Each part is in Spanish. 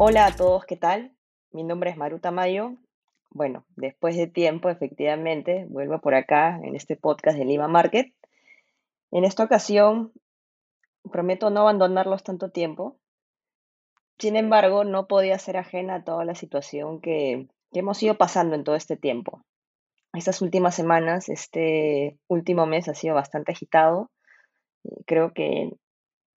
Hola a todos, ¿qué tal? Mi nombre es Maruta Mayo. Bueno, después de tiempo, efectivamente, vuelvo por acá en este podcast de Lima Market. En esta ocasión, prometo no abandonarlos tanto tiempo. Sin embargo, no podía ser ajena a toda la situación que, que hemos ido pasando en todo este tiempo. Estas últimas semanas, este último mes ha sido bastante agitado. Creo que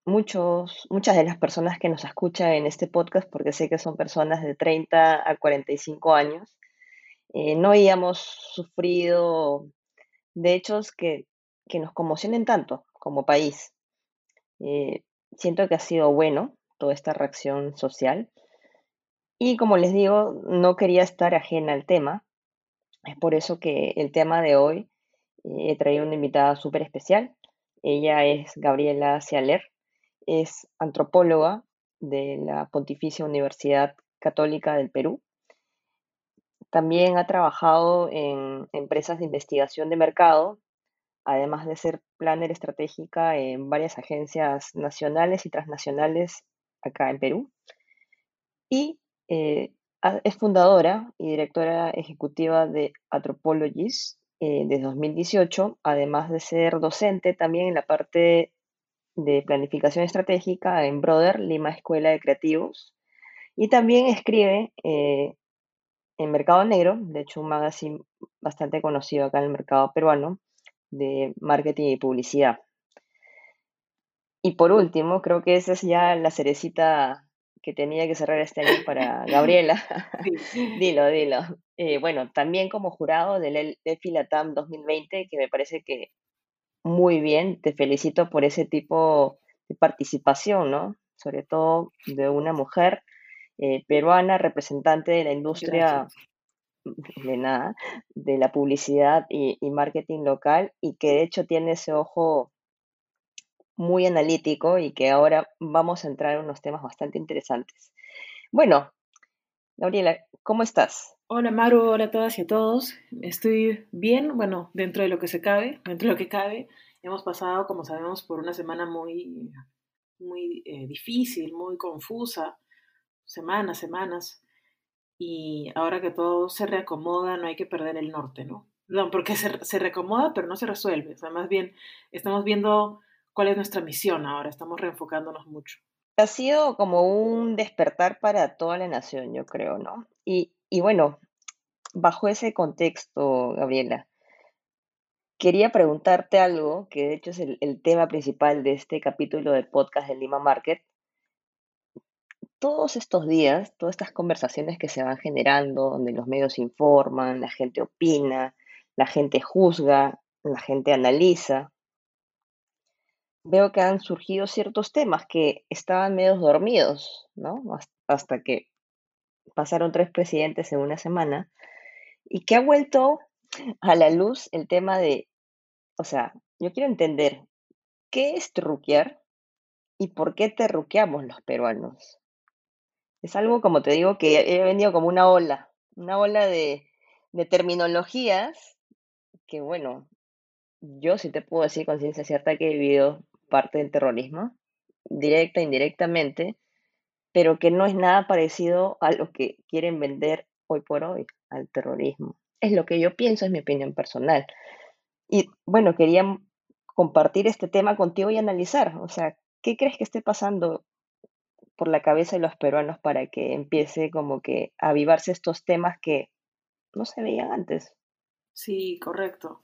muchos, muchas de las personas que nos escuchan en este podcast, porque sé que son personas de 30 a 45 años, eh, no habíamos sufrido de hechos que, que nos conmocionen tanto como país. Eh, siento que ha sido bueno toda esta reacción social. Y como les digo, no quería estar ajena al tema. Es por eso que el tema de hoy eh, he traído una invitada súper especial. Ella es Gabriela Cialer, es antropóloga de la Pontificia Universidad Católica del Perú. También ha trabajado en empresas de investigación de mercado, además de ser planner estratégica en varias agencias nacionales y transnacionales acá en Perú. Y eh, es fundadora y directora ejecutiva de Anthropologies eh, desde 2018, además de ser docente también en la parte de planificación estratégica en Brother, Lima Escuela de Creativos. Y también escribe eh, en Mercado Negro, de hecho un magazine bastante conocido acá en el mercado peruano, de marketing y publicidad. Y por último, creo que esa es ya la cerecita que tenía que cerrar este año para Gabriela. dilo, dilo. Eh, bueno, también como jurado del EFILATAM 2020, que me parece que muy bien, te felicito por ese tipo de participación, ¿no? Sobre todo de una mujer eh, peruana, representante de la industria de nada, de la publicidad y, marketing local y que de hecho tiene ese ojo muy analítico y que ahora vamos a entrar en unos temas bastante interesantes. Bueno, Gabriela, ¿cómo estás? Hola Maru, hola a todas y a todos. Estoy bien, bueno, dentro de lo que se cabe, dentro de lo que cabe. Hemos pasado, como sabemos, por una semana muy, muy eh, difícil, muy confusa, semanas, semanas. Y ahora que todo se reacomoda, no hay que perder el norte, ¿no? No, porque se, se reacomoda, pero no se resuelve. O sea, más bien estamos viendo cuál es nuestra misión ahora, estamos reenfocándonos mucho. Ha sido como un despertar para toda la nación, yo creo, ¿no? Y, y bueno, bajo ese contexto, Gabriela, quería preguntarte algo, que de hecho es el, tema principal de este capítulo del podcast de Lima Market. Todos estos días, todas estas conversaciones que se van generando, donde los medios informan, la gente opina, la gente juzga, la gente analiza, veo que han surgido ciertos temas que estaban medio dormidos, ¿no? Hasta que pasaron tres presidentes en una semana, y que ha vuelto a la luz el tema de, o sea, yo quiero entender, ¿qué es terruquear y por qué terruqueamos los peruanos? Es algo, como te digo, que he venido como una ola, una ola de, de terminologías que, bueno, yo sí te puedo decir con ciencia cierta que he vivido parte del terrorismo, directa e indirectamente, pero que no es nada parecido a lo que quieren vender hoy por hoy, al terrorismo. Es lo que yo pienso, es mi opinión personal. Y bueno, quería compartir este tema contigo y analizar, o sea, ¿qué crees que esté pasando por la cabeza de los peruanos para que empiece como que a avivarse estos temas que no se veían antes? Sí, correcto.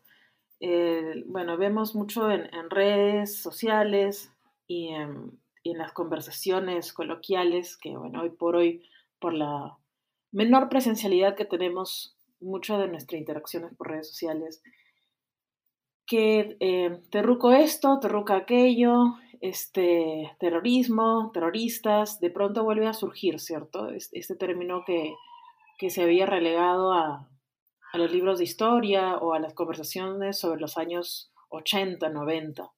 bueno, vemos mucho en, redes sociales y en, y en las conversaciones coloquiales que, bueno, hoy por hoy, por la menor presencialidad que tenemos, mucho de nuestras interacciones por redes sociales, que eh, esto, terruca aquello, este, terrorismo, terroristas, de pronto vuelve a surgir, ¿cierto? Este, término que, que, se había relegado a, a, los libros de historia o a las conversaciones sobre los años 80, 90.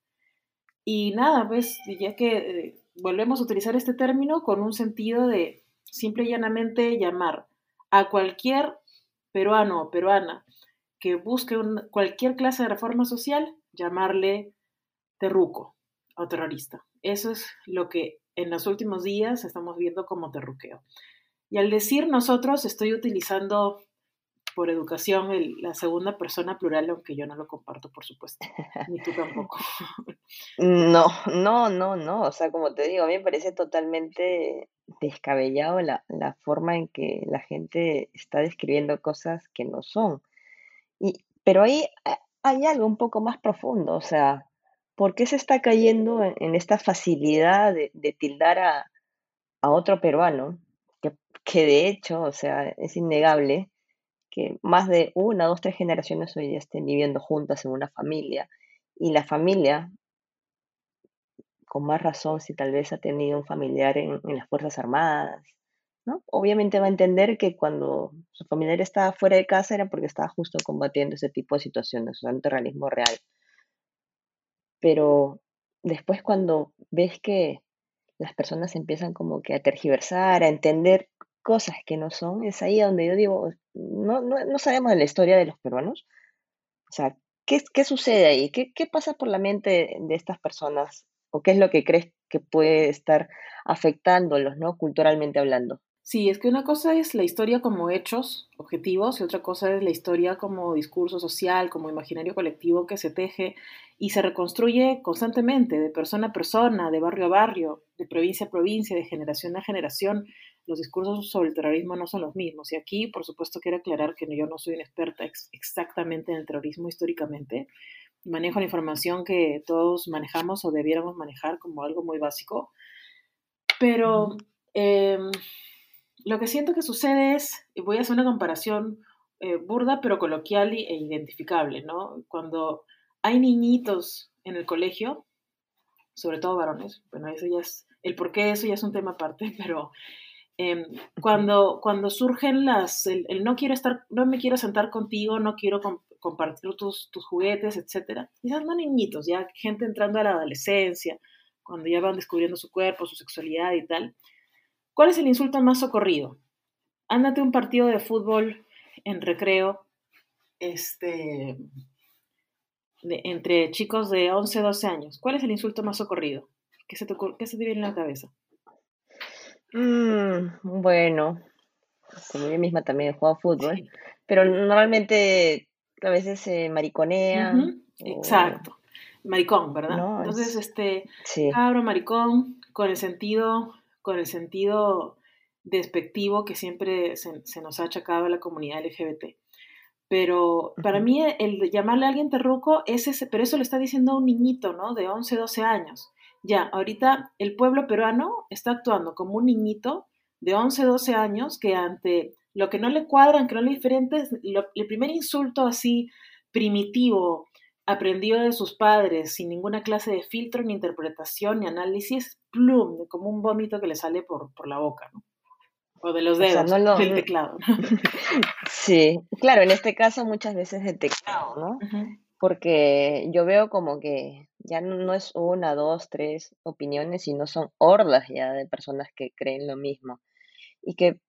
Y nada, pues ya que eh, volvemos a utilizar este término con un sentido de simple y llanamente llamar a cualquier peruano o peruana que busque cualquier clase de reforma social, llamarle terruco o terrorista. Eso es lo que en los últimos días estamos viendo como terruqueo. Y al decir nosotros, estoy utilizando por educación la segunda persona plural, aunque yo no lo comparto, por supuesto. Ni tú tampoco. No, no, no, no. O sea, como te digo, a mí me parece totalmente descabellado la, la forma en que la gente está describiendo cosas que no son. Y, pero ahí hay algo un poco más profundo, o sea, ¿por qué se está cayendo en, esta facilidad de, tildar a, otro peruano? Que de hecho, o sea, es innegable que más de una, dos, tres generaciones hoy día estén viviendo juntas en una familia y la familia, con más razón si tal vez ha tenido un familiar en, las Fuerzas Armadas, Obviamente va a entender que cuando su familiar estaba fuera de casa era porque estaba justo combatiendo ese tipo de situaciones, o sea, terrorismo real. Pero después cuando ves que las personas empiezan como que a tergiversar, a entender cosas que no son, es ahí donde yo digo, no, no, sabemos de la historia de los peruanos. O sea, ¿qué, qué sucede ahí? ¿Qué, ¿Qué pasa por la mente de estas personas? ¿O qué es lo que crees que puede estar afectándolos, ¿no? Culturalmente hablando. Sí, es que una cosa es la historia como hechos objetivos y otra cosa es la historia como discurso social, como imaginario colectivo que se teje y se reconstruye constantemente, de persona a persona, de barrio a barrio, de provincia a provincia, de generación a generación. Los discursos sobre el terrorismo no son los mismos. Y aquí, por supuesto, quiero aclarar que yo no soy una experta exactamente en el terrorismo históricamente. Manejo la información que todos manejamos o debiéramos manejar como algo muy básico. Pero... Lo que siento que sucede es, y voy a hacer una comparación eh, burda pero coloquial e identificable, ¿no? Cuando hay niñitos en el colegio, sobre todo varones, bueno, eso ya es, el porqué de eso ya es un tema aparte, pero em, cuando, cuando surgen las, el, no quiero estar, no me quiero sentar contigo, no quiero compartir tus, tus juguetes, etcétera, quizás no niñitos, ya gente entrando a la adolescencia, cuando ya van descubriendo su cuerpo, su sexualidad y tal, ¿Cuál es el insulto más socorrido? Ándate un partido de fútbol en recreo, este, entre chicos de 11, 12 años. ¿Cuál es el insulto más socorrido? ¿Qué se te, qué se te viene en la cabeza? Mm, bueno, como yo misma también he jugado fútbol, pero normalmente a veces se mariconea. Exacto. Maricón, ¿verdad? Entonces, este, cabro, maricón, con el sentido con el sentido despectivo que siempre se, nos ha achacado a la comunidad LGBT. Pero para mí el llamarle a alguien terruco es ese, pero eso lo está diciendo un niñito, ¿no? De 11, 12 años. Ya, ahorita el pueblo peruano está actuando como un niñito de 11, 12 años que ante lo que no le cuadran, que no le diferente, el primer insulto así primitivo, aprendido de sus padres, sin ninguna clase de filtro, ni interpretación, ni análisis, plum, como un vómito que le sale por, por la boca, ¿no? O de los dedos, del teclado. sí, claro, en este caso muchas veces el teclado, ¿no? Porque yo veo como que ya no es una, dos, tres opiniones, sino son hordas ya de personas que creen lo mismo y que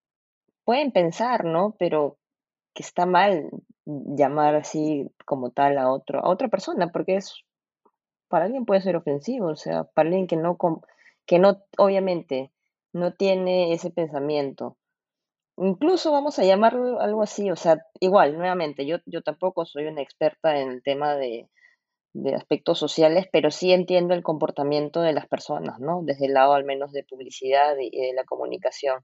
pueden pensar, ¿no? Pero que está mal llamar así como tal a otro, a otra persona, porque es, para alguien puede ser ofensivo, o sea, para alguien que no, que no, obviamente, no tiene ese pensamiento. Incluso vamos a llamarlo algo así, o sea, igual, nuevamente, yo, yo tampoco soy una experta en el tema de, de aspectos sociales, pero sí entiendo el comportamiento de las personas, ¿no? Desde el lado al menos de publicidad y de la comunicación.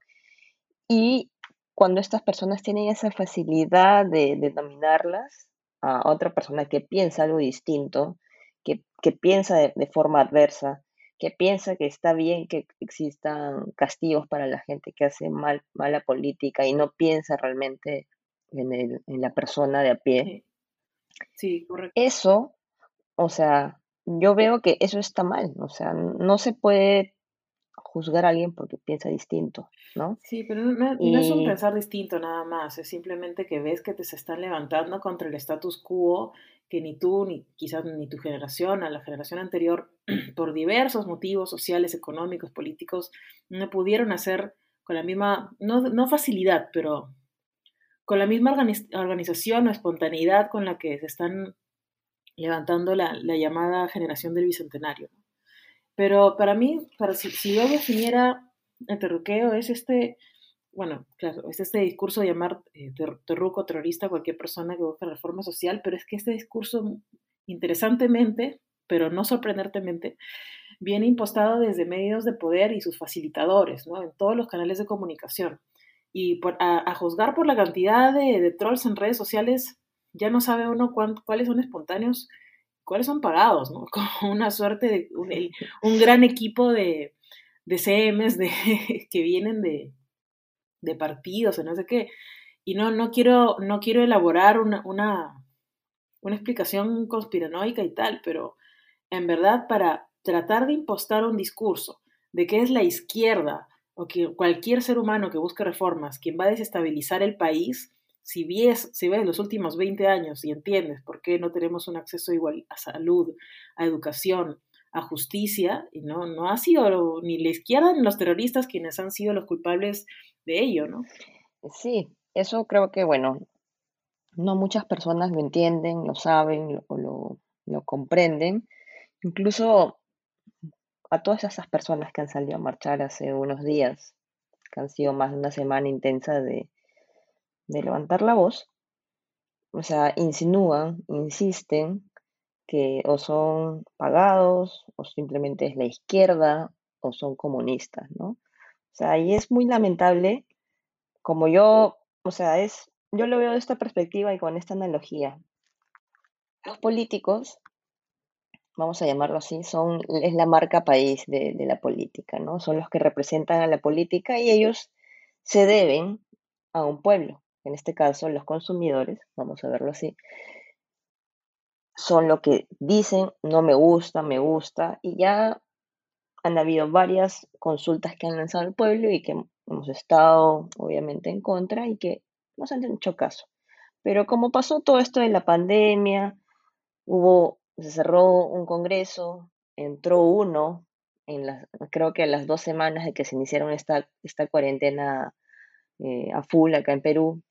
Y cuando estas personas tienen esa facilidad de, dominarlas a otra persona que piensa algo distinto, que, piensa de, forma adversa, que piensa que está bien que existan castigos para la gente que hace mal, mala política y no piensa realmente en, en la persona de a pie. Sí, correcto. Eso, o sea, yo veo que eso está mal, o sea, no se puede juzgar a alguien porque piensa distinto, ¿no? Sí, pero no, es un pensar distinto nada más, es simplemente que ves que te se están levantando contra el status quo que ni tú, ni quizás ni tu generación, a la generación anterior, por diversos motivos sociales, económicos, políticos, no pudieron hacer con la misma, no, no facilidad, pero con la misma organización o espontaneidad con la que se están levantando la, la llamada generación del Bicentenario. Pero para mí, para si, yo definiera el terruqueo, es este, bueno, claro, es este discurso de llamar eh, terruco terrorista a cualquier persona que busque reforma social, pero es que este discurso, interesantemente, pero no sorprendentemente, viene impostado desde medios de poder y sus facilitadores, ¿no? En todos los canales de comunicación. Y a, juzgar por la cantidad de, trolls en redes sociales, ya no sabe uno cuáles son espontáneos, cuáles son pagados, ¿no? Como una suerte de un, gran equipo de, de CMs de, que vienen de, de partidos o no sé qué. Y no, no, quiero, no quiero elaborar una, una, una explicación conspiranoica y tal, pero en verdad para tratar de impostar un discurso de que es la izquierda o que cualquier ser humano que busque reformas quien va a desestabilizar el país, si ves, si ves los últimos 20 años y entiendes por qué no tenemos un acceso igual a salud, a educación, a justicia, y no, no ha sido ni la izquierda ni los terroristas quienes han sido los culpables de ello, ¿no? Sí, eso creo que, bueno, no muchas personas lo entienden, lo saben o lo, lo comprenden. Incluso a todas esas personas que han salido a marchar hace unos días, que han sido más de una semana intensa de, de levantar la voz, o sea, insinúan, insisten que o son pagados, o simplemente es la izquierda, o son comunistas, ¿no? O sea, y es muy lamentable, como yo, o sea, es, yo lo veo de esta perspectiva y con esta analogía. Los políticos vamos a llamarlo así, son, es la marca país de, la política, ¿no? Son los que representan a la política y ellos se deben a un pueblo, en este caso los consumidores, vamos a verlo así, son lo que dicen, no me gusta, me gusta, y ya han habido varias consultas que han lanzado al pueblo y que hemos estado obviamente en contra y que nos han hecho caso. Pero como pasó todo esto de la pandemia, hubo se cerró un congreso, entró uno, en las, creo que a las dos semanas de que se iniciaron esta, esta cuarentena eh, a full acá en Perú,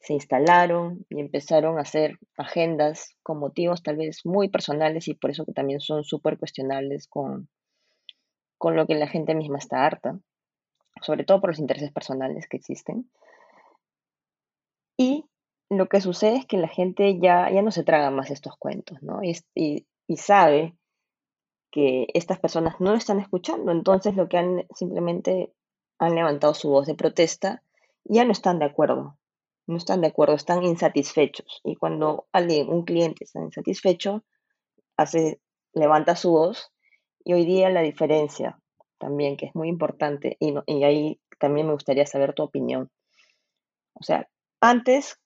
se instalaron y empezaron a hacer agendas con motivos tal vez muy personales y por eso que también son súper cuestionables con, con lo que la gente misma está harta, sobre todo por los intereses personales que existen. Y lo que sucede es que la gente ya, ya no se traga más estos cuentos, ¿no? Y, y, sabe que estas personas no están escuchando, entonces lo que han simplemente han levantado su voz de protesta, ya no están de acuerdo, no están de acuerdo, están insatisfechos. Y cuando alguien, un cliente está insatisfecho, hace, levanta su voz y hoy día la diferencia también, que es muy importante, y, y ahí también me gustaría saber tu opinión. O sea, antes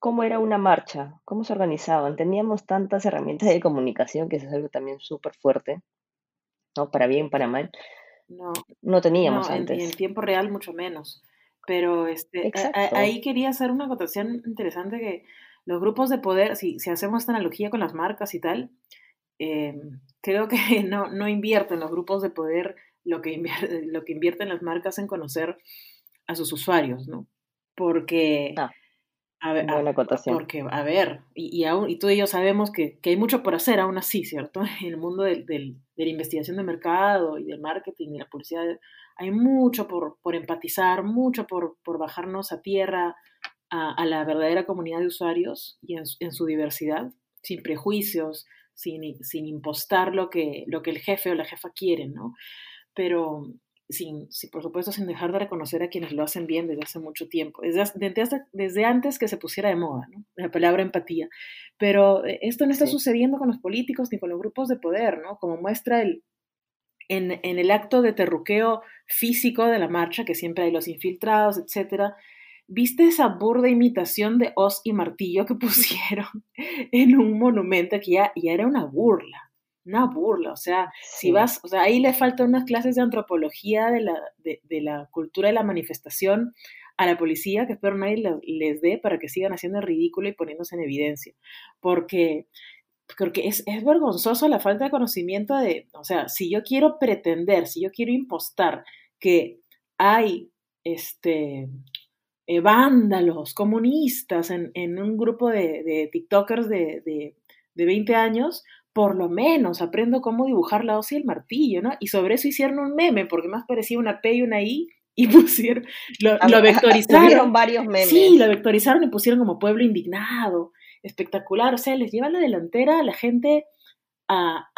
cómo era una marcha, cómo se organizaban. Teníamos tantas herramientas de comunicación que es algo también súper fuerte, ¿no? Para bien, para mal. No, no teníamos antes. Y en tiempo real mucho menos. Pero este, ahí quería hacer una acotación interesante que los grupos de poder, si, si hacemos esta analogía con las marcas y tal, eh, creo que no, no invierten los grupos de poder lo que, lo que invierten las marcas en conocer a sus usuarios, ¿no? Porque... A ver, Buena acotación. Porque, a ver, y, y, aún, y tú y yo sabemos que, que, hay mucho por hacer aún así, ¿cierto? En el mundo del, del, de la investigación de mercado y del marketing y la publicidad, hay mucho por, por empatizar, mucho por, por bajarnos a tierra a, a, la verdadera comunidad de usuarios y en, en su diversidad, sin prejuicios, sin, sin impostar lo que, lo que el jefe o la jefa quieren, ¿no? Pero, sin, por supuesto, sin dejar de reconocer a quienes lo hacen bien desde hace mucho tiempo, desde, desde, antes que se pusiera de moda, ¿no? la palabra empatía. Pero eh, esto no está sucediendo con los políticos ni con los grupos de poder, ¿no? Como muestra el, en, en, el acto de terruqueo físico de la marcha, que siempre hay los infiltrados, etcétera. ¿Viste esa burda imitación de os y martillo que pusieron en un monumento que ya, ya era una burla? Una burla, o sea, si vas, o sea, ahí le faltan unas clases de antropología de la, de, la cultura de la manifestación a la policía que espero nadie les dé para que sigan haciendo el ridículo y poniéndose en evidencia, porque porque es, es, vergonzoso la falta de conocimiento de, o sea, si yo quiero pretender, si yo quiero impostar que hay este, eh, vándalos, comunistas en, en, un grupo de, de TikTokers de, de, de 20 años, por lo menos aprendo cómo dibujar la hoz y el martillo, ¿no? Y sobre eso hicieron un meme, porque más parecía una P y una I, y pusieron, lo, lo vectorizaron. varios memes. Sí, lo vectorizaron y pusieron como pueblo indignado, espectacular, o sea, les lleva la delantera a la gente a,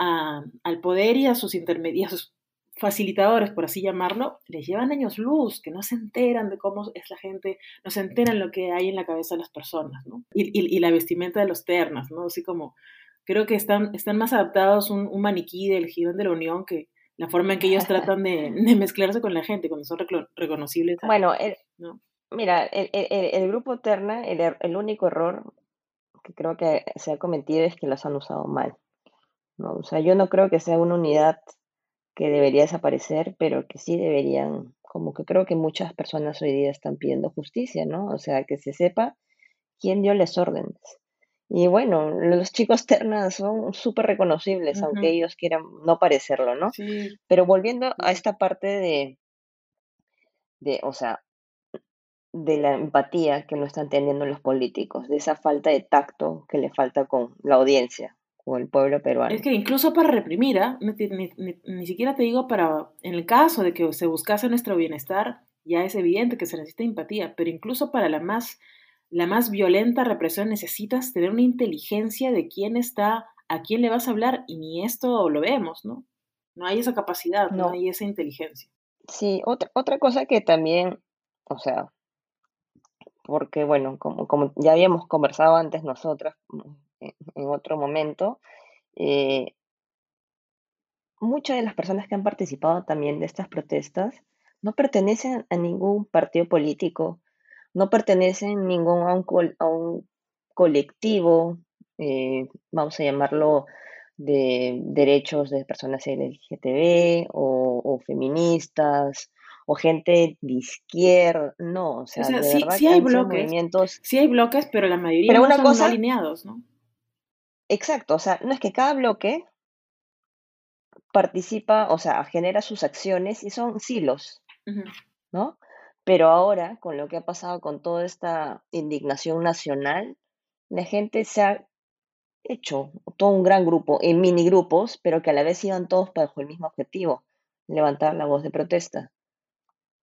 al poder y a sus intermediarios, facilitadores, por así llamarlo, les llevan años luz, que no se enteran de cómo es la gente, no se enteran lo que hay en la cabeza de las personas, ¿no? Y, la vestimenta de los ternas, ¿no? Así como, creo que están, están más adaptados un, un maniquí del Girón de la Unión que la forma en que ellos tratan de, mezclarse con la gente cuando son reconocibles. Bueno, mira, el, el, grupo Terna, el, er, el único error que creo que se ha cometido es que los han usado mal. ¿no? O sea, yo no creo que sea una unidad que debería desaparecer, pero que sí deberían, como que creo que muchas personas hoy día están pidiendo justicia, ¿no? O sea, que se sepa quién dio las órdenes. Y bueno, los chicos ternas son súper reconocibles, aunque ellos quieran no parecerlo, ¿no? Sí. Pero volviendo a esta parte de, de, o sea, de la empatía que no están teniendo los políticos, de esa falta de tacto que le falta con la audiencia o el pueblo peruano. Es que incluso para reprimir, ¿ah? ni, siquiera te digo para, en el caso de que se buscase nuestro bienestar, ya es evidente que se necesita empatía, pero incluso para la más, la más violenta represión necesitas tener una inteligencia de quién está, a quién le vas a hablar, y ni esto lo vemos, ¿no? No hay esa capacidad, no, hay esa inteligencia. Sí, otra, otra cosa que también, o sea, porque bueno, como, como ya habíamos conversado antes nosotras, en otro momento, eh, muchas de las personas que han participado también de estas protestas no pertenecen a ningún partido político, no pertenecen ningún a un, colectivo, eh, vamos a llamarlo de derechos de personas LGTB o, o feministas o gente de izquierda, no, o sea, de sí, verdad sí hay bloques, sí hay bloques, pero la mayoría no son alineados, ¿no? Exacto, o sea, no es que cada bloque participa, o sea, genera sus acciones y son silos, ¿no? Pero ahora, con lo que ha pasado con toda esta indignación nacional, la gente se ha hecho todo un gran grupo en mini grupos, pero que a la vez iban todos bajo el mismo objetivo, levantar la voz de protesta,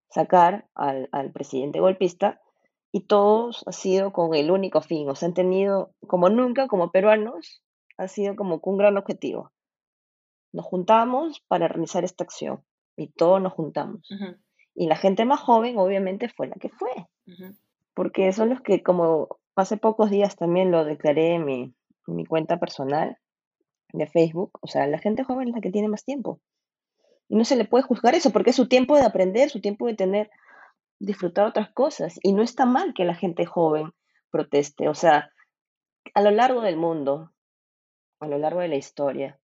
sacar al, presidente golpista y todos ha sido con el único fin, o sea, han tenido, como nunca, como peruanos, ha sido como un gran objetivo. Nos juntamos para realizar esta acción y todos nos juntamos. Y la gente más joven, obviamente, fue la que fue. Porque son los que, como hace pocos días también lo declaré en mi, en mi cuenta personal de Facebook, o sea, la gente joven es la que tiene más tiempo. Y no se le puede juzgar eso, porque es su tiempo de aprender, su tiempo de tener disfrutar otras cosas. Y no está mal que la gente joven proteste. O sea, a lo largo del mundo, a lo largo de la historia,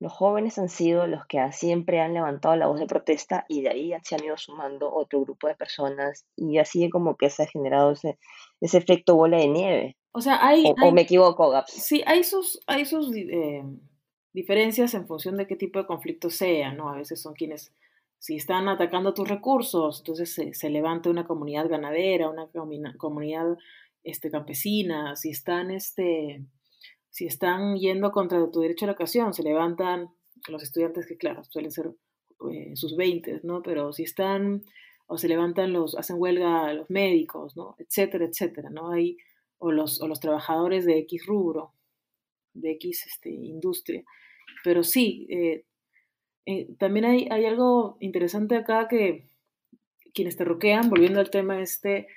los jóvenes han sido los que siempre han levantado la voz de protesta y de ahí se han ido sumando otro grupo de personas y así como que se ha generado ese, ese efecto bola de nieve. O sea, hay... O, me equivoco, Gaps. Sí, hay sus, hay sus eh, diferencias en función de qué tipo de conflicto sea, ¿no? A veces son quienes si están atacando tus recursos, entonces se, levanta una comunidad ganadera, una comunidad este, campesina, si están, este, si están yendo contra tu derecho a la educación, se levantan los estudiantes que, claro, suelen ser eh, sus 20, ¿no? Pero si están, o se levantan los, hacen huelga los médicos, ¿no? Etcétera, etcétera, ¿no? Hay, o, los, o los trabajadores de X rubro, de X este, industria. Pero sí, eh, eh, también hay, hay, algo interesante acá que quienes te roquean, volviendo al tema este,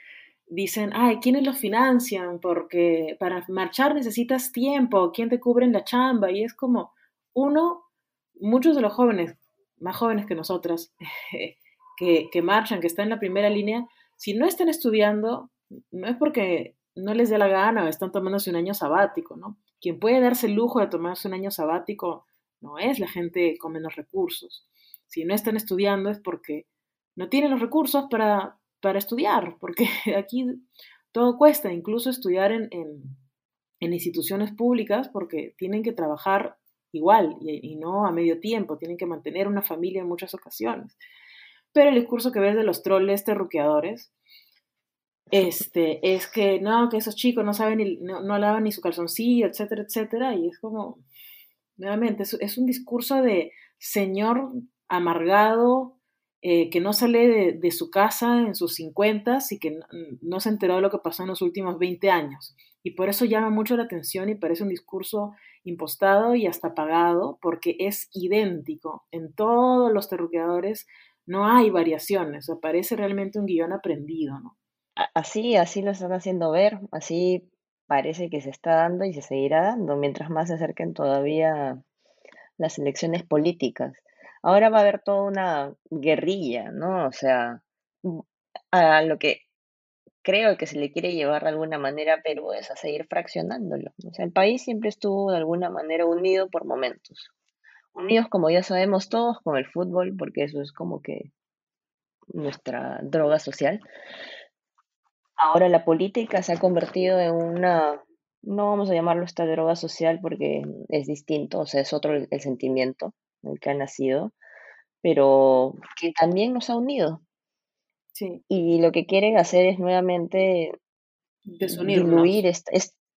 dicen, ay, ¿quiénes los financian? Porque para marchar necesitas tiempo, ¿quién te cubre en la chamba? Y es como, uno, muchos de los jóvenes, más jóvenes que nosotras, que, que marchan, que están en la primera línea, si no están estudiando, no es porque no les dé la gana o están tomándose un año sabático, ¿no? Quien puede darse el lujo de tomarse un año sabático no es la gente con menos recursos. Si no están estudiando es porque no tienen los recursos para, para estudiar, porque aquí todo cuesta, incluso estudiar en, en, instituciones públicas, porque tienen que trabajar igual y, no a medio tiempo, tienen que mantener una familia en muchas ocasiones. Pero el discurso que ves de los troles terruqueadores este, es que no, que esos chicos no saben, ni, no, no lavan ni su calzoncillo, etcétera, etcétera, y es como, nuevamente, es, un discurso de señor amargado, eh, que no sale de, su casa en sus 50 y que no, se enteró de lo que pasó en los últimos 20 años. Y por eso llama mucho la atención y parece un discurso impostado y hasta pagado, porque es idéntico en todos los terruqueadores, no hay variaciones, o parece realmente un guion aprendido, ¿no? Así, así lo están haciendo ver, así parece que se está dando y se seguirá dando mientras más se acerquen todavía las elecciones políticas. Ahora va a haber toda una guerrilla, ¿no? O sea, mm, a lo que creo que se le quiere llevar de alguna manera a Perú es a seguir fraccionándolo. O sea, el país siempre estuvo de alguna manera unido por momentos. Unidos, como ya sabemos todos, con el fútbol, porque eso es como que nuestra droga social. Ahora la política se ha convertido en una, no vamos a llamarlo esta droga social porque es distinto, o sea, es otro el, sentimiento el que ha nacido, pero que también nos ha unido. Sí. Y lo que quieren hacer es nuevamente diluir, es,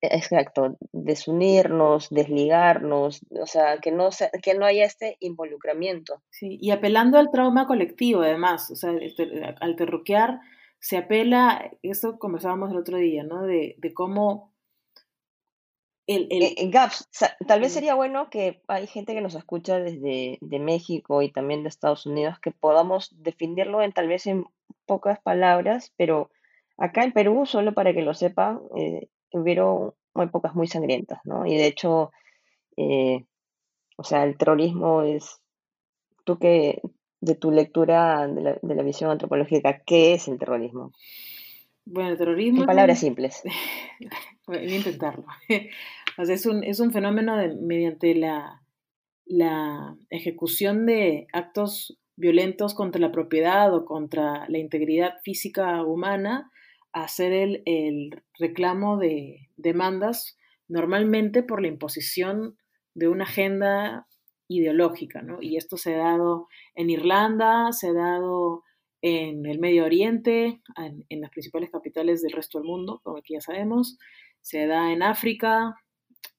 exacto, desunirnos, desligarnos, o sea, que no, que no haya este involucramiento. Sí, y apelando al trauma colectivo, además, o sea, al terruquear se apela, esto conversábamos el otro día, ¿no? De, cómo el, el... Eh, Gaps, tal vez sería bueno que hay gente que nos escucha desde de México y también de Estados Unidos que podamos definirlo en tal vez en pocas palabras, pero acá en Perú, solo para que lo sepan, eh, hubieron épocas muy sangrientas, ¿no? Y de hecho, eh, o sea, el terrorismo es, tú que de tu lectura de la, de la visión antropológica, ¿qué es el terrorismo? Bueno, el terrorismo... En palabras simples. Voy a intentarlo. O sea, es un, es un fenómeno de, mediante la, la ejecución de actos violentos contra la propiedad o contra la integridad física humana, hacer el, el reclamo de demandas normalmente por la imposición de una agenda ideológica, ¿no? Y esto se ha dado en Irlanda, se ha dado en el Medio Oriente, en, las principales capitales del resto del mundo, como aquí ya sabemos, se da en África,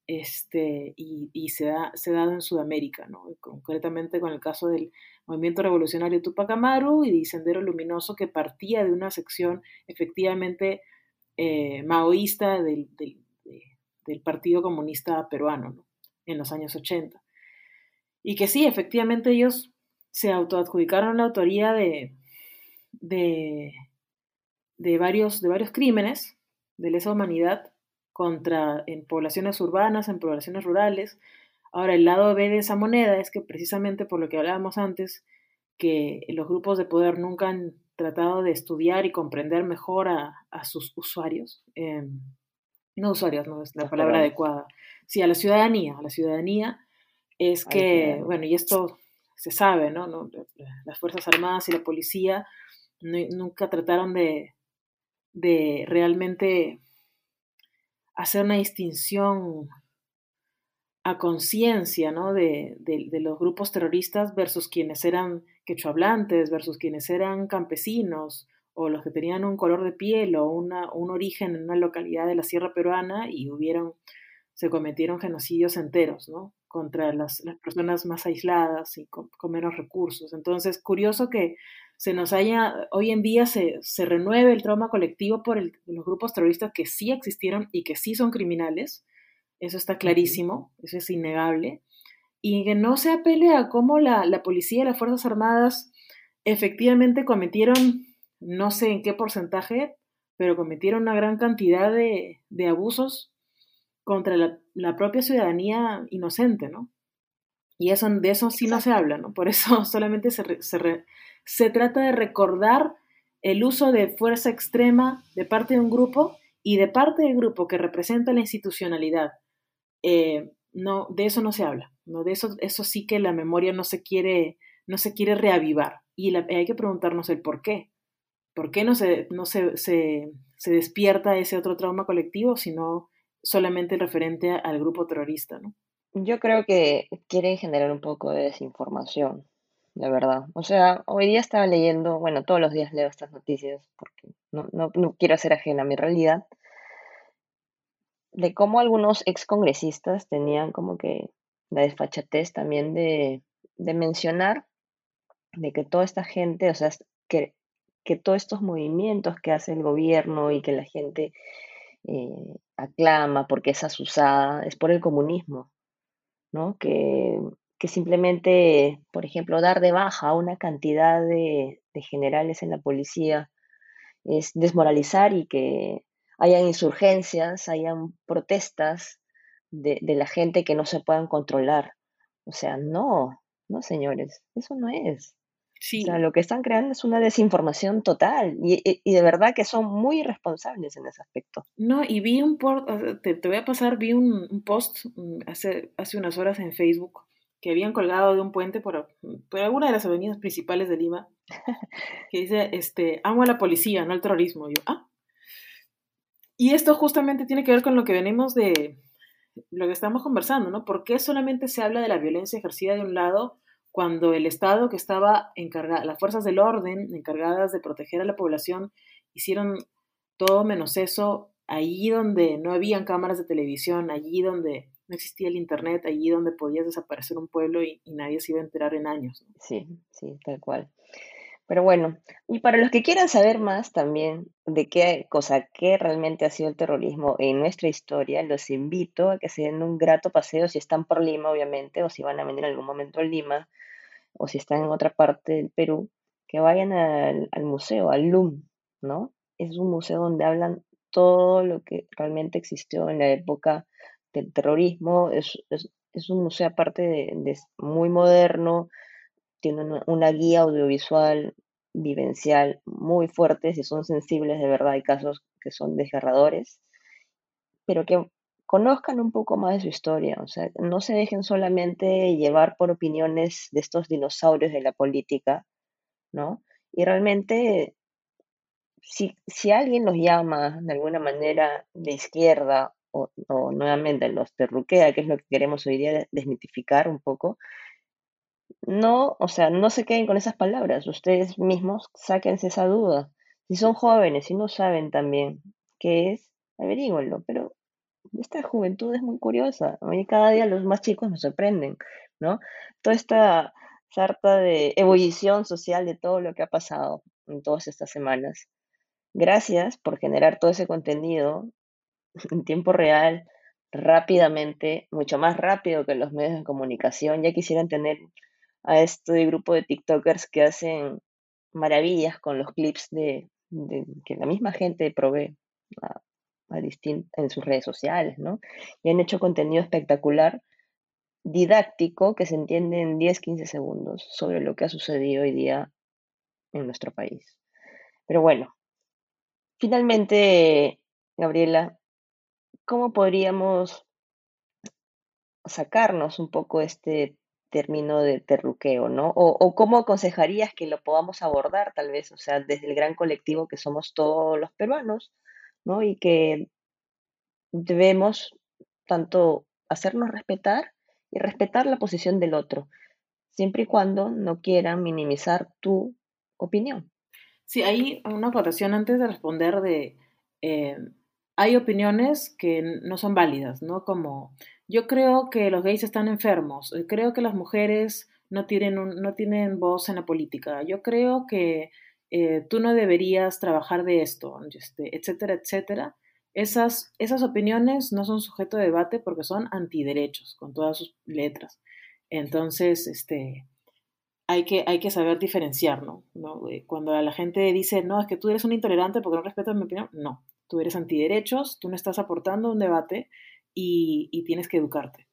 este, y, se, da, se dado en Sudamérica, ¿no? concretamente con el caso del movimiento revolucionario Tupac Amaru y de Sendero Luminoso, que partía de una sección efectivamente eh, maoísta del, del, Partido Comunista Peruano ¿no? en los años 80. Y que sí, efectivamente ellos se autoadjudicaron la autoría de, de, de, varios, de varios crímenes de lesa humanidad contra, en poblaciones urbanas, en poblaciones rurales. Ahora, el lado B de esa moneda es que precisamente por lo que hablábamos antes, que los grupos de poder nunca han tratado de estudiar y comprender mejor a, sus usuarios. Em, no usuarios, no es la palabra adecuada. Sí, a la ciudadanía, a la ciudadanía es que, bueno, y esto se sabe, ¿no? Las Fuerzas Armadas y la policía nunca trataron de, de realmente hacer una distinción a conciencia ¿no? de, de, los grupos terroristas versus quienes eran quechohablantes, versus quienes eran campesinos, o los que tenían un color de piel o una, un origen en una localidad de la sierra peruana y hubieron, se cometieron genocidios enteros, ¿no? Contra las, personas más aisladas y con, menos recursos. Entonces, curioso que se nos haya, hoy en día se, se renueve el trauma colectivo por los grupos terroristas que sí existieron y que sí son criminales, eso está clarísimo, eso es innegable, y que no se apele a cómo la, la policía y las Fuerzas Armadas efectivamente cometieron, no sé en qué porcentaje, pero cometieron una gran cantidad de, de abusos contra la, propia ciudadanía inocente, ¿no? Y eso, de eso sí no se habla, ¿no? Por eso solamente se, se, trata de recordar el uso de fuerza extrema de parte de un grupo y de parte del grupo que representa la institucionalidad. Eh, no, de eso no se habla, ¿no? De eso, eso sí que la memoria no se quiere, no se quiere reavivar. Y hay que preguntarnos el por qué. ¿Por qué no se, no se, se, se despierta ese otro trauma colectivo, sino solamente referente al grupo terrorista, ¿no? Yo creo que quieren generar un poco de desinformación, de verdad. O sea, hoy día estaba leyendo, bueno, todos los días leo estas noticias porque no, no, no quiero ser ajena a mi realidad, de cómo algunos excongresistas tenían como que la desfachatez también de, de mencionar de que toda esta gente, o sea, que, que todos estos movimientos que hace el gobierno y que la gente eh, aclama porque es asusada, es por el comunismo, ¿no? Que, que simplemente, por ejemplo, dar de baja a una cantidad de, generales en la policía es desmoralizar y que hayan insurgencias, hayan protestas de, de la gente que no se puedan controlar. O sea, no, no, señores, eso no es. O sea, lo que están creando es una desinformación total y, y, de verdad que son muy irresponsables en ese aspecto. No, y vi un post, te, te, voy a pasar, vi un, un, post mm, hace, hace unas horas en Facebook que habían colgado de un puente por, por alguna de las avenidas principales de Lima, que dice, este, amo a la policía, no al terrorismo. Y yo, ah. Y esto justamente tiene que ver con lo que venimos de, lo que estamos conversando, ¿no? ¿Por qué solamente se habla de la violencia ejercida de un lado cuando el Estado que estaba encargado, las fuerzas del orden encargadas de proteger a la población, hicieron todo menos eso, allí donde no habían cámaras de televisión, allí donde no existía el Internet, allí donde podías desaparecer un pueblo y, y nadie se iba a enterar en años. Sí, sí, tal cual. Pero bueno, y para los que quieran saber más también de qué cosa, qué realmente ha sido el terrorismo en nuestra historia, los invito a que se den un grato paseo si están por Lima, obviamente, o si van a venir en algún momento a Lima, o si están en otra parte del Perú, que vayan al, al museo, al LUM, ¿no? Es un museo donde hablan todo lo que realmente existió en la época del terrorismo. Es, es, un museo aparte de muy moderno, tiene una, guía audiovisual vivencial muy fuerte, si son sensibles de verdad hay casos que son desgarradores, pero que conozcan un poco más de su historia, o sea, no se dejen solamente llevar por opiniones de estos dinosaurios de la política, ¿no? Y realmente, si, si alguien los llama de alguna manera de izquierda o, o nuevamente los terruquea, que es lo que queremos hoy día desmitificar un poco, no, o sea, no se queden con esas palabras, ustedes mismos sáquense esa duda. Si son jóvenes y no saben también qué es, averígüenlo, pero esta juventud es muy curiosa. A mí cada día los más chicos me sorprenden, ¿no? Toda esta sarta de ebullición social de todo lo que ha pasado en todas estas semanas. Gracias por generar todo ese contenido en tiempo real, rápidamente, mucho más rápido que los medios de comunicación. Ya quisieran tener a este grupo de TikTokers que hacen maravillas con los clips de, que la misma gente provee a en sus redes sociales, ¿no? Y han hecho contenido espectacular, didáctico, que se entiende en 10, 15 segundos sobre lo que ha sucedido hoy día en nuestro país. Pero bueno, finalmente, Gabriela, ¿cómo podríamos sacarnos un poco este término de terruqueo, ¿no? O, cómo aconsejarías que lo podamos abordar, tal vez, o sea, desde el gran colectivo que somos todos los peruanos, ¿no? Y que debemos tanto hacernos respetar y respetar la posición del otro, siempre y cuando no quieran minimizar tu opinión. Sí, hay una acotación antes de responder de, eh, hay opiniones que no son válidas, ¿no? Como yo creo que los gays están enfermos, eh, creo que las mujeres no tienen, no tienen voz en la política, yo creo que eh, tú no deberías trabajar de esto, este, etcétera, etcétera. Esas, esas opiniones no son sujeto de debate porque son antiderechos, con todas sus letras. Entonces, este, hay que, hay que saber diferenciar, ¿no? ¿no? Cuando la gente dice, no, es que tú eres un intolerante porque no respetas mi opinión, no, tú eres antiderechos, tú no estás aportando un debate y, tienes que educarte.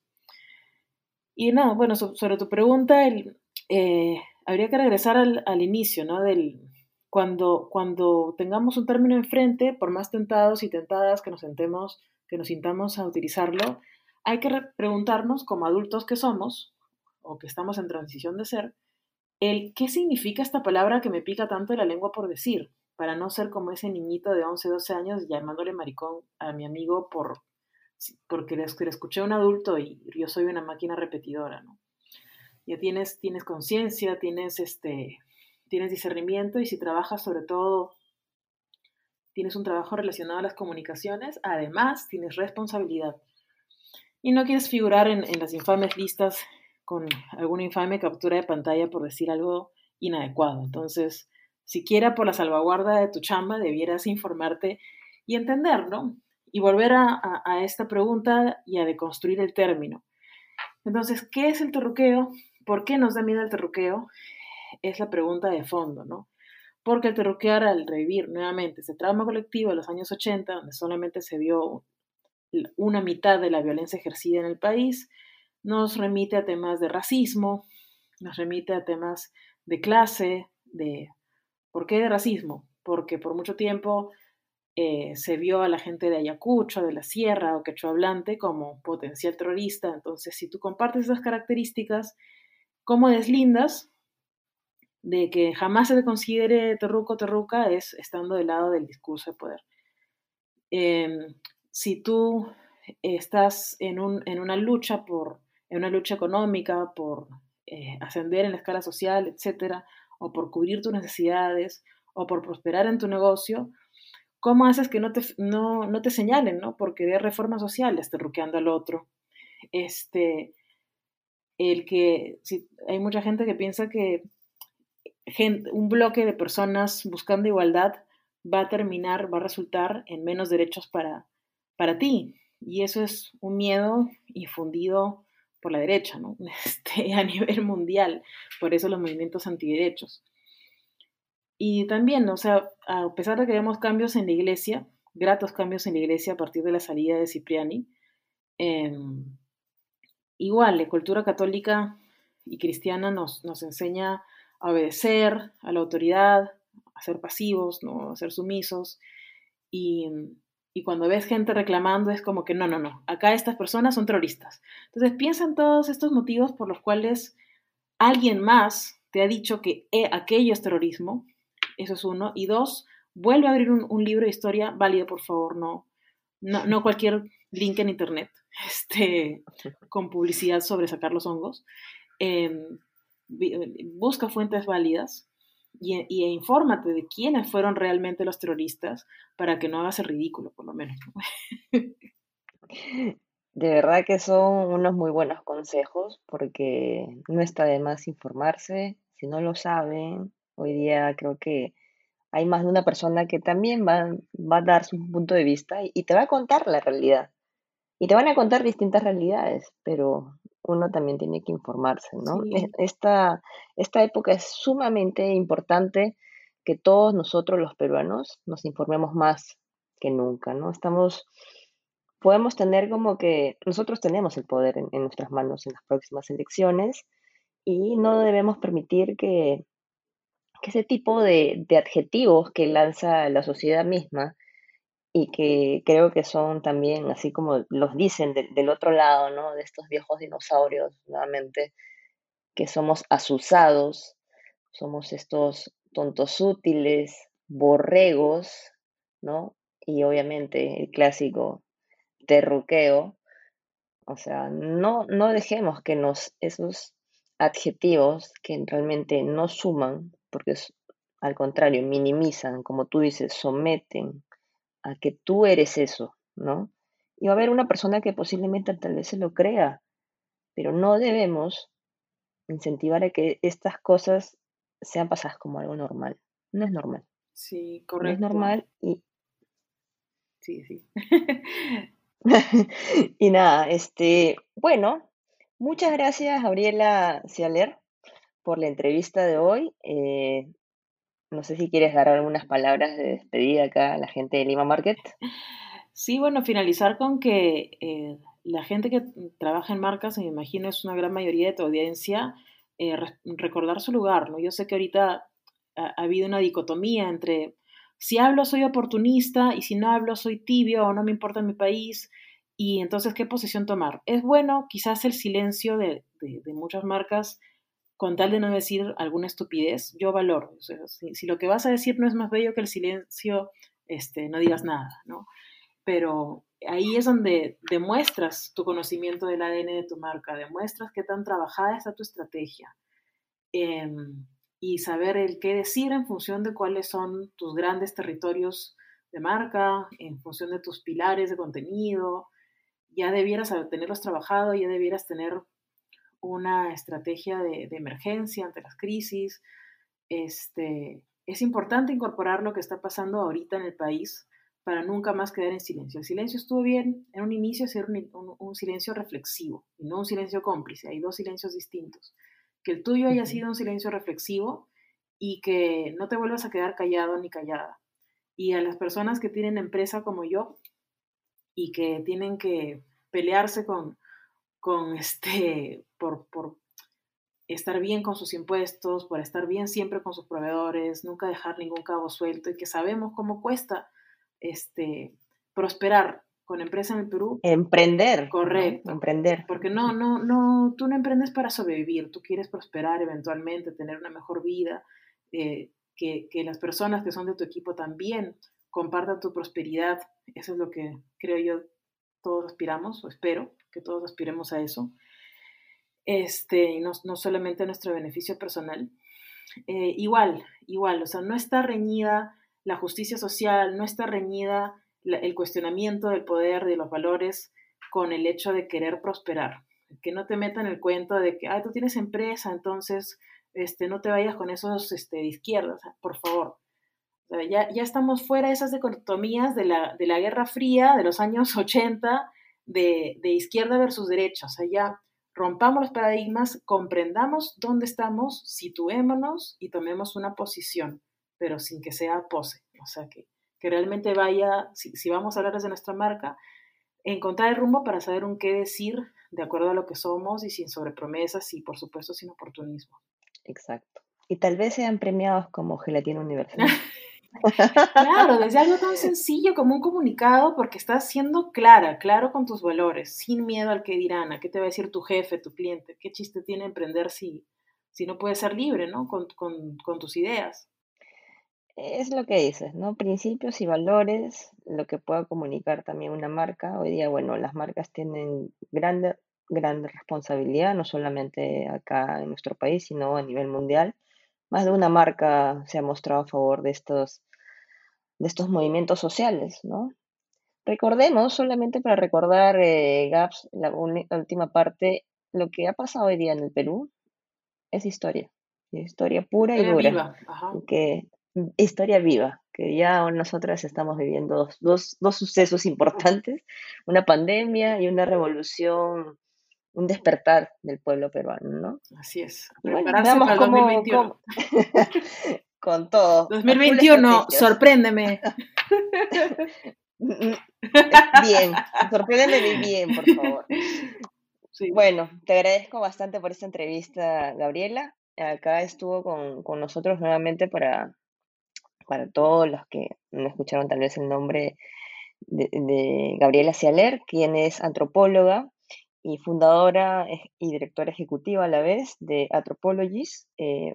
Y nada, bueno, sobre tu pregunta, el, eh, habría que regresar al, al inicio, ¿no? Del, cuando, cuando tengamos un término enfrente, por más tentados y tentadas que nos sentemos, que nos sintamos a utilizarlo, hay que preguntarnos como adultos que somos, o que estamos en transición de ser, el qué significa esta palabra que me pica tanto la lengua por decir, para no ser como ese niñito de 11, 12 años llamándole maricón a mi amigo por, porque le escuché a un adulto y yo soy una máquina repetidora, ¿no? Ya tienes, tienes conciencia, tienes este, tienes discernimiento y si trabajas sobre todo, tienes un trabajo relacionado a las comunicaciones, además tienes responsabilidad. y no quieres figurar en, las infames listas con alguna infame captura de pantalla por decir algo inadecuado. Entonces, siquiera por la salvaguarda de tu chamba, debieras informarte y entender, ¿no? Y volver a, esta pregunta y a deconstruir el término. Entonces, ¿qué es el terruqueo? ¿Por qué nos da miedo el terruqueo? Es la pregunta de fondo, ¿no? Porque el terruquear al revivir nuevamente ese trauma colectivo de los años 80, donde solamente se vio una mitad de la violencia ejercida en el país, nos remite a temas de racismo, nos remite a temas de clase, de... ¿Por qué de racismo? Porque por mucho tiempo eh, se vio a la gente de Ayacucho, de la Sierra o quechua hablante como potencial terrorista. Entonces, si tú compartes esas características, ¿cómo deslindas de que jamás se te considere terruco terruca? Es estando del lado del discurso de poder. Em, si tú estás en, una lucha por, en una lucha económica, por eh, ascender en la escala social, etcétera, o por cubrir tus necesidades, o por prosperar en tu negocio, ¿Cómo haces que no te, no, te señalen, ¿no? Porque de reformas sociales, terruqueando al otro. Este, el que, si, hay mucha gente que piensa que un bloque de personas buscando igualdad va a terminar, va a resultar en menos derechos para, para ti. Y eso es un miedo infundido por la derecha, ¿no? Este, a nivel mundial. Por eso los movimientos antiderechos. Y también, o sea, a pesar de que vemos cambios en la iglesia, gratos cambios en la iglesia a partir de la salida de Cipriani, em, igual la cultura católica y cristiana nos, nos enseña a obedecer a la autoridad, a ser pasivos, ¿no? a ser sumisos. Y, y cuando ves gente reclamando es como que no, no, no, acá estas personas son terroristas. Entonces piensa en todos estos motivos por los cuales alguien más te ha dicho que eh, aquello es terrorismo eso es uno. Y dos, vuelve a abrir un, libro de historia válido, por favor, no, no, cualquier link en internet este, con publicidad sobre sacar los hongos. Em, busca fuentes válidas y, y, e infórmate de quiénes fueron realmente los terroristas para que no hagas el ridículo, por lo menos. De verdad que son unos muy buenos consejos porque no está de más informarse. Si no lo saben, Hoy día creo que hay más de una persona que también va, a dar su punto de vista y, te va a contar la realidad. Y te van a contar distintas realidades, pero uno también tiene que informarse, ¿no? Esta, esta época es sumamente importante que todos nosotros los peruanos nos informemos más que nunca, ¿no? Estamos, podemos tener como que nosotros tenemos el poder en nuestras manos en las próximas elecciones y no debemos permitir que que ese tipo de, adjetivos que lanza la sociedad misma y que creo que son también, así como los dicen del otro lado, ¿no? De estos viejos dinosaurios, nuevamente, que somos asusados, somos estos tontos útiles, borregos, ¿no? Y obviamente el clásico terruqueo. O sea, no, no dejemos que nos, esos adjetivos que realmente no suman, porque es, al contrario, minimizan, como tú dices, someten a que tú eres eso, ¿no? Y va a haber una persona que posiblemente tal vez se lo crea, pero no debemos incentivar a que estas cosas sean pasadas como algo normal. No es normal. Sí, correcto. No es normal y... Sí, sí. y nada, este, bueno, muchas gracias, Gabriela Cialer, por la entrevista de hoy. Eh, no sé si quieres dar algunas palabras de despedida acá a la gente de Lima Market. Sí, bueno, finalizar con que eh, la gente que trabaja en marcas, me imagino, es una gran mayoría de tu audiencia, eh, recordar su lugar, ¿no? Yo sé que ahorita ha, ha, habido una dicotomía entre si hablo soy oportunista y si no hablo soy tibio o no me importa mi país y entonces qué posición tomar. Es bueno quizás el silencio de muchas marcas con tal de no decir alguna estupidez, yo valoro. si, lo que vas a decir no es más bello que el silencio, este, no digas nada, ¿no? Pero ahí es donde demuestras tu conocimiento del ADN de tu marca, demuestras qué tan trabajada está tu estrategia em, y saber el qué decir en función de cuáles son tus grandes territorios de marca, en función de tus pilares de contenido, ya debieras tenerlos trabajado, ya debieras tener una estrategia de, emergencia ante las crisis. Este, es importante incorporar lo que está pasando ahorita en el país para nunca más quedar en silencio. El silencio estuvo bien en un inicio, ser un, silencio reflexivo y no un silencio cómplice. Hay dos silencios distintos. Que el tuyo haya sido un silencio reflexivo y que no te vuelvas a quedar callado ni callada. Y a las personas que tienen empresa como yo y que tienen que pelearse con, con este, por, por estar bien con sus impuestos, por estar bien siempre con sus proveedores, nunca dejar ningún cabo suelto y que sabemos cómo cuesta este, prosperar con empresa en el Perú. Emprender. Correcto. Emprender. Porque no, no, no, tú no emprendes para sobrevivir, tú quieres prosperar eventualmente, tener una mejor vida, eh, que, que, las personas que son de tu equipo también compartan tu prosperidad. Eso es lo que creo yo todos aspiramos, o espero que todos aspiremos a eso. Este, no, no solamente a nuestro beneficio personal. Eh, igual, igual, o sea, no está reñida la justicia social, no está reñida el cuestionamiento del poder, de los valores, con el hecho de querer prosperar. Que no te metan el cuento de que, ay, tú tienes empresa, entonces este, no te vayas con esos este, de izquierda, por favor. ya, ya, estamos fuera de esas dicotomías de la, de la Guerra Fría de los años 80, de, de izquierda versus derecha. O sea, ya rompamos los paradigmas, comprendamos dónde estamos, situémonos y tomemos una posición pero sin que sea pose. O sea, que, que realmente vaya, si, si, vamos a hablar desde nuestra marca, encontrar el rumbo para saber un qué decir de acuerdo a lo que somos y sin sobrepromesas y, por supuesto, sin oportunismo. Exacto. Y tal vez sean premiados como Gelatina Universal. claro, desde algo tan sencillo como un comunicado, porque estás siendo clara, claro con tus valores, sin miedo al que dirán, a qué te va a decir tu jefe, tu cliente, qué chiste tiene emprender si, si no puedes ser libre, ¿no? Con, con, con tus ideas es lo que dices, ¿no? Principios y valores, lo que pueda comunicar también una marca. Hoy día, bueno, las marcas tienen grande, grande responsabilidad, no solamente acá en nuestro país, sino a nivel mundial. Más de una marca se ha mostrado a favor de estos, de estos movimientos sociales, ¿no? Recordemos, solamente para recordar, eh, Gaps, la, última parte, lo que ha pasado hoy día en el Perú es historia, historia pura y dura, que historia viva, que ya nosotras estamos viviendo dos, dos, sucesos importantes, una pandemia y una revolución, un despertar del pueblo peruano, ¿no? Así es. Prepararse para el 2021. con todo. 2021, sorpréndeme. bien, sorpréndeme bien, por favor. Bueno, te agradezco bastante por esta entrevista, Gabriela. Acá estuvo con, con nosotros nuevamente para para todos los que no escucharon tal vez el nombre de, Gabriela Cialer, quien es antropóloga y fundadora y directora ejecutiva a la vez de Anthropologies. Eh,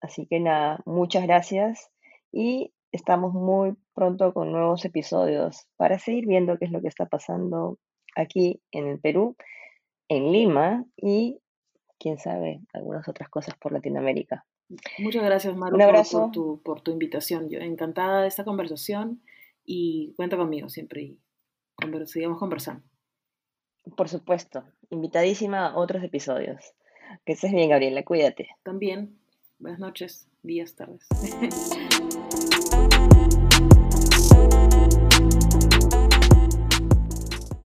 así que nada, muchas gracias y estamos muy pronto con nuevos episodios para seguir viendo qué es lo que está pasando aquí en el Perú, en Lima y quién sabe, algunas otras cosas por Latinoamérica. Muchas gracias, Maru, Por, tu, por tu invitación. Yo encantada de esta conversación y cuenta conmigo siempre y sigamos conversando. Por supuesto, invitadísima a otros episodios. Que estés bien, Gabriela, cuídate. También. Buenas noches, días, tardes.